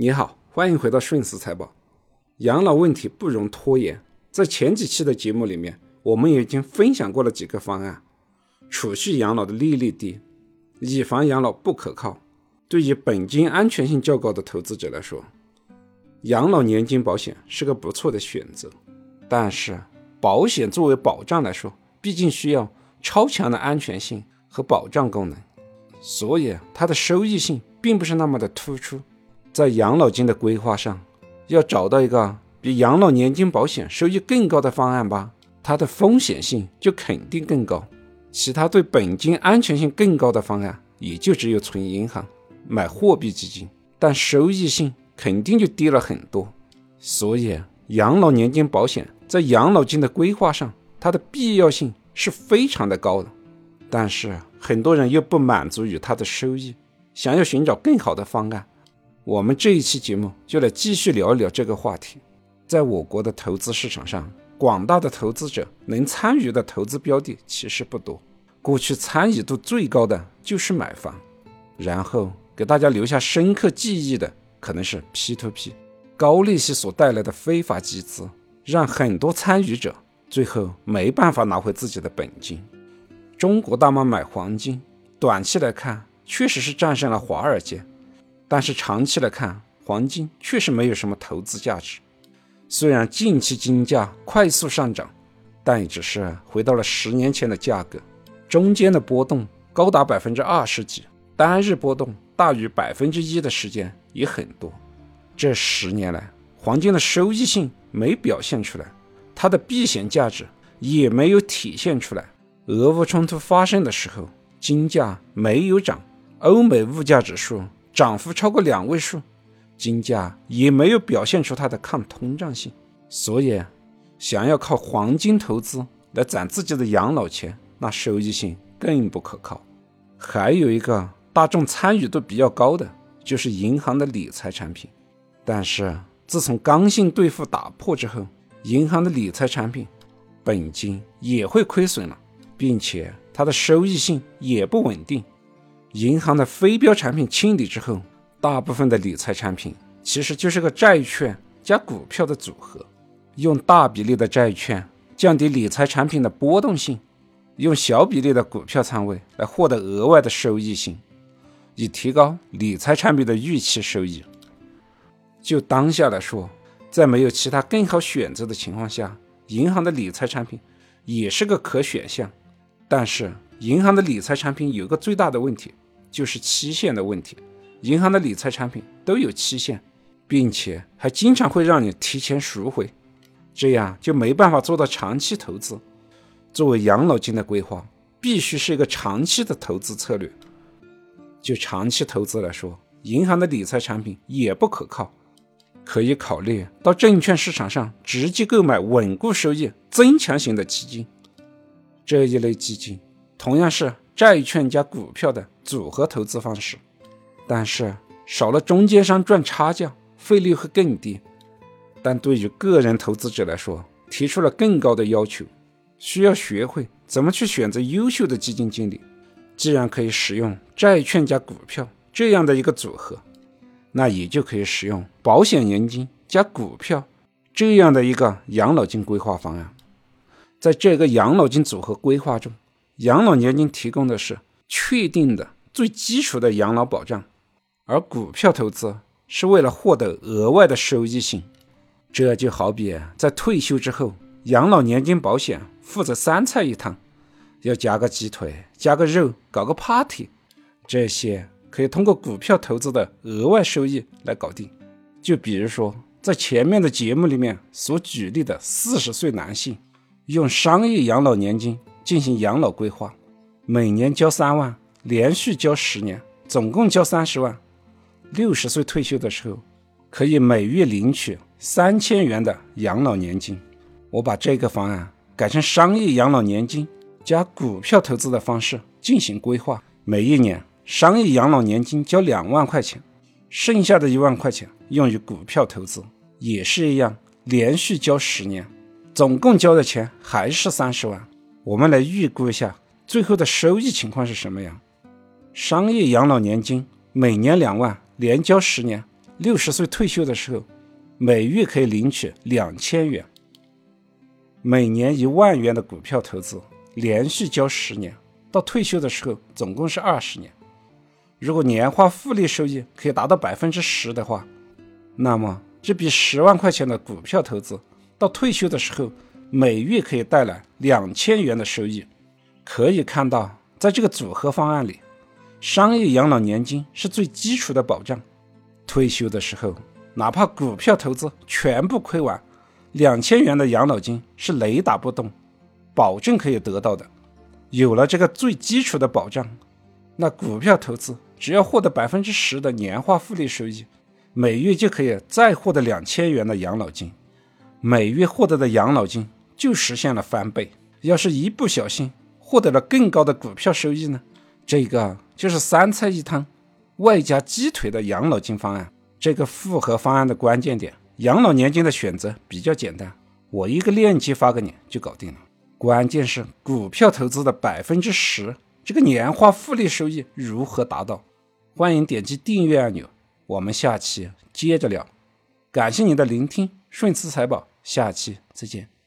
你好，欢迎回到顺思财宝。养老问题不容拖延，在前几期的节目里面，我们已经分享过了几个方案。储蓄养老的利率低，以房养老不可靠。对于本金安全性较高的投资者来说，养老年金保险是个不错的选择。但是，保险作为保障来说，毕竟需要超强的安全性和保障功能，所以它的收益性并不是那么的突出。在养老金的规划上，要找到一个比养老年金保险收益更高的方案吧，它的风险性就肯定更高。其他对本金安全性更高的方案，也就只有存银行、买货币基金，但收益性肯定就低了很多。所以，养老年金保险在养老金的规划上，它的必要性是非常的高的。但是，很多人又不满足于它的收益，想要寻找更好的方案。我们这一期节目就来继续聊一聊这个话题。在我国的投资市场上，广大的投资者能参与的投资标的其实不多。过去参与度最高的就是买房，然后给大家留下深刻记忆的可能是 P2P 高利息所带来的非法集资，让很多参与者最后没办法拿回自己的本金。中国大妈买黄金，短期来看确实是战胜了华尔街。但是长期来看，黄金确实没有什么投资价值。虽然近期金价快速上涨，但也只是回到了十年前的价格，中间的波动高达百分之二十几，单日波动大于百分之一的时间也很多。这十年来，黄金的收益性没表现出来，它的避险价值也没有体现出来。俄乌冲突发生的时候，金价没有涨，欧美物价指数。涨幅超过两位数，金价也没有表现出它的抗通胀性，所以想要靠黄金投资来攒自己的养老钱，那收益性更不可靠。还有一个大众参与度比较高的，就是银行的理财产品。但是自从刚性兑付打破之后，银行的理财产品本金也会亏损了，并且它的收益性也不稳定。银行的非标产品清理之后，大部分的理财产品其实就是个债券加股票的组合。用大比例的债券降低理财产品的波动性，用小比例的股票仓位来获得额外的收益性，以提高理财产品的预期收益。就当下来说，在没有其他更好选择的情况下，银行的理财产品也是个可选项。但是，银行的理财产品有个最大的问题。就是期限的问题，银行的理财产品都有期限，并且还经常会让你提前赎回，这样就没办法做到长期投资。作为养老金的规划，必须是一个长期的投资策略。就长期投资来说，银行的理财产品也不可靠，可以考虑到证券市场上直接购买稳固收益、增强型的基金。这一类基金同样是债券加股票的。组合投资方式，但是少了中间商赚差价，费率会更低。但对于个人投资者来说，提出了更高的要求，需要学会怎么去选择优秀的基金经理。既然可以使用债券加股票这样的一个组合，那也就可以使用保险年金加股票这样的一个养老金规划方案。在这个养老金组合规划中，养老年金提供的是确定的。最基础的养老保障，而股票投资是为了获得额外的收益性。这就好比在退休之后，养老年金保险负责三菜一汤，要加个鸡腿，加个肉，搞个 party，这些可以通过股票投资的额外收益来搞定。就比如说在前面的节目里面所举例的四十岁男性，用商业养老年金进行养老规划，每年交三万。连续交十年，总共交三十万。六十岁退休的时候，可以每月领取三千元的养老年金。我把这个方案改成商业养老年金加股票投资的方式进行规划。每一年商业养老年金交两万块钱，剩下的一万块钱用于股票投资，也是一样，连续交十年，总共交的钱还是三十万。我们来预估一下最后的收益情况是什么样。商业养老年金每年两万，连交十年，六十岁退休的时候，每月可以领取两千元。每年一万元的股票投资，连续交十年，到退休的时候总共是二十年。如果年化复利收益可以达到百分之十的话，那么这笔十万块钱的股票投资，到退休的时候每月可以带来两千元的收益。可以看到，在这个组合方案里，商业养老年金是最基础的保障。退休的时候，哪怕股票投资全部亏完，两千元的养老金是雷打不动，保证可以得到的。有了这个最基础的保障，那股票投资只要获得百分之十的年化复利收益，每月就可以再获得两千元的养老金，每月获得的养老金就实现了翻倍。要是一不小心获得了更高的股票收益呢？这个就是三菜一汤。外加鸡腿的养老金方案，这个复合方案的关键点，养老年金的选择比较简单，我一个链接发给你就搞定了。关键是股票投资的百分之十，这个年化复利收益如何达到？欢迎点击订阅按钮，我们下期接着聊。感谢你的聆听，顺慈财宝，下期再见。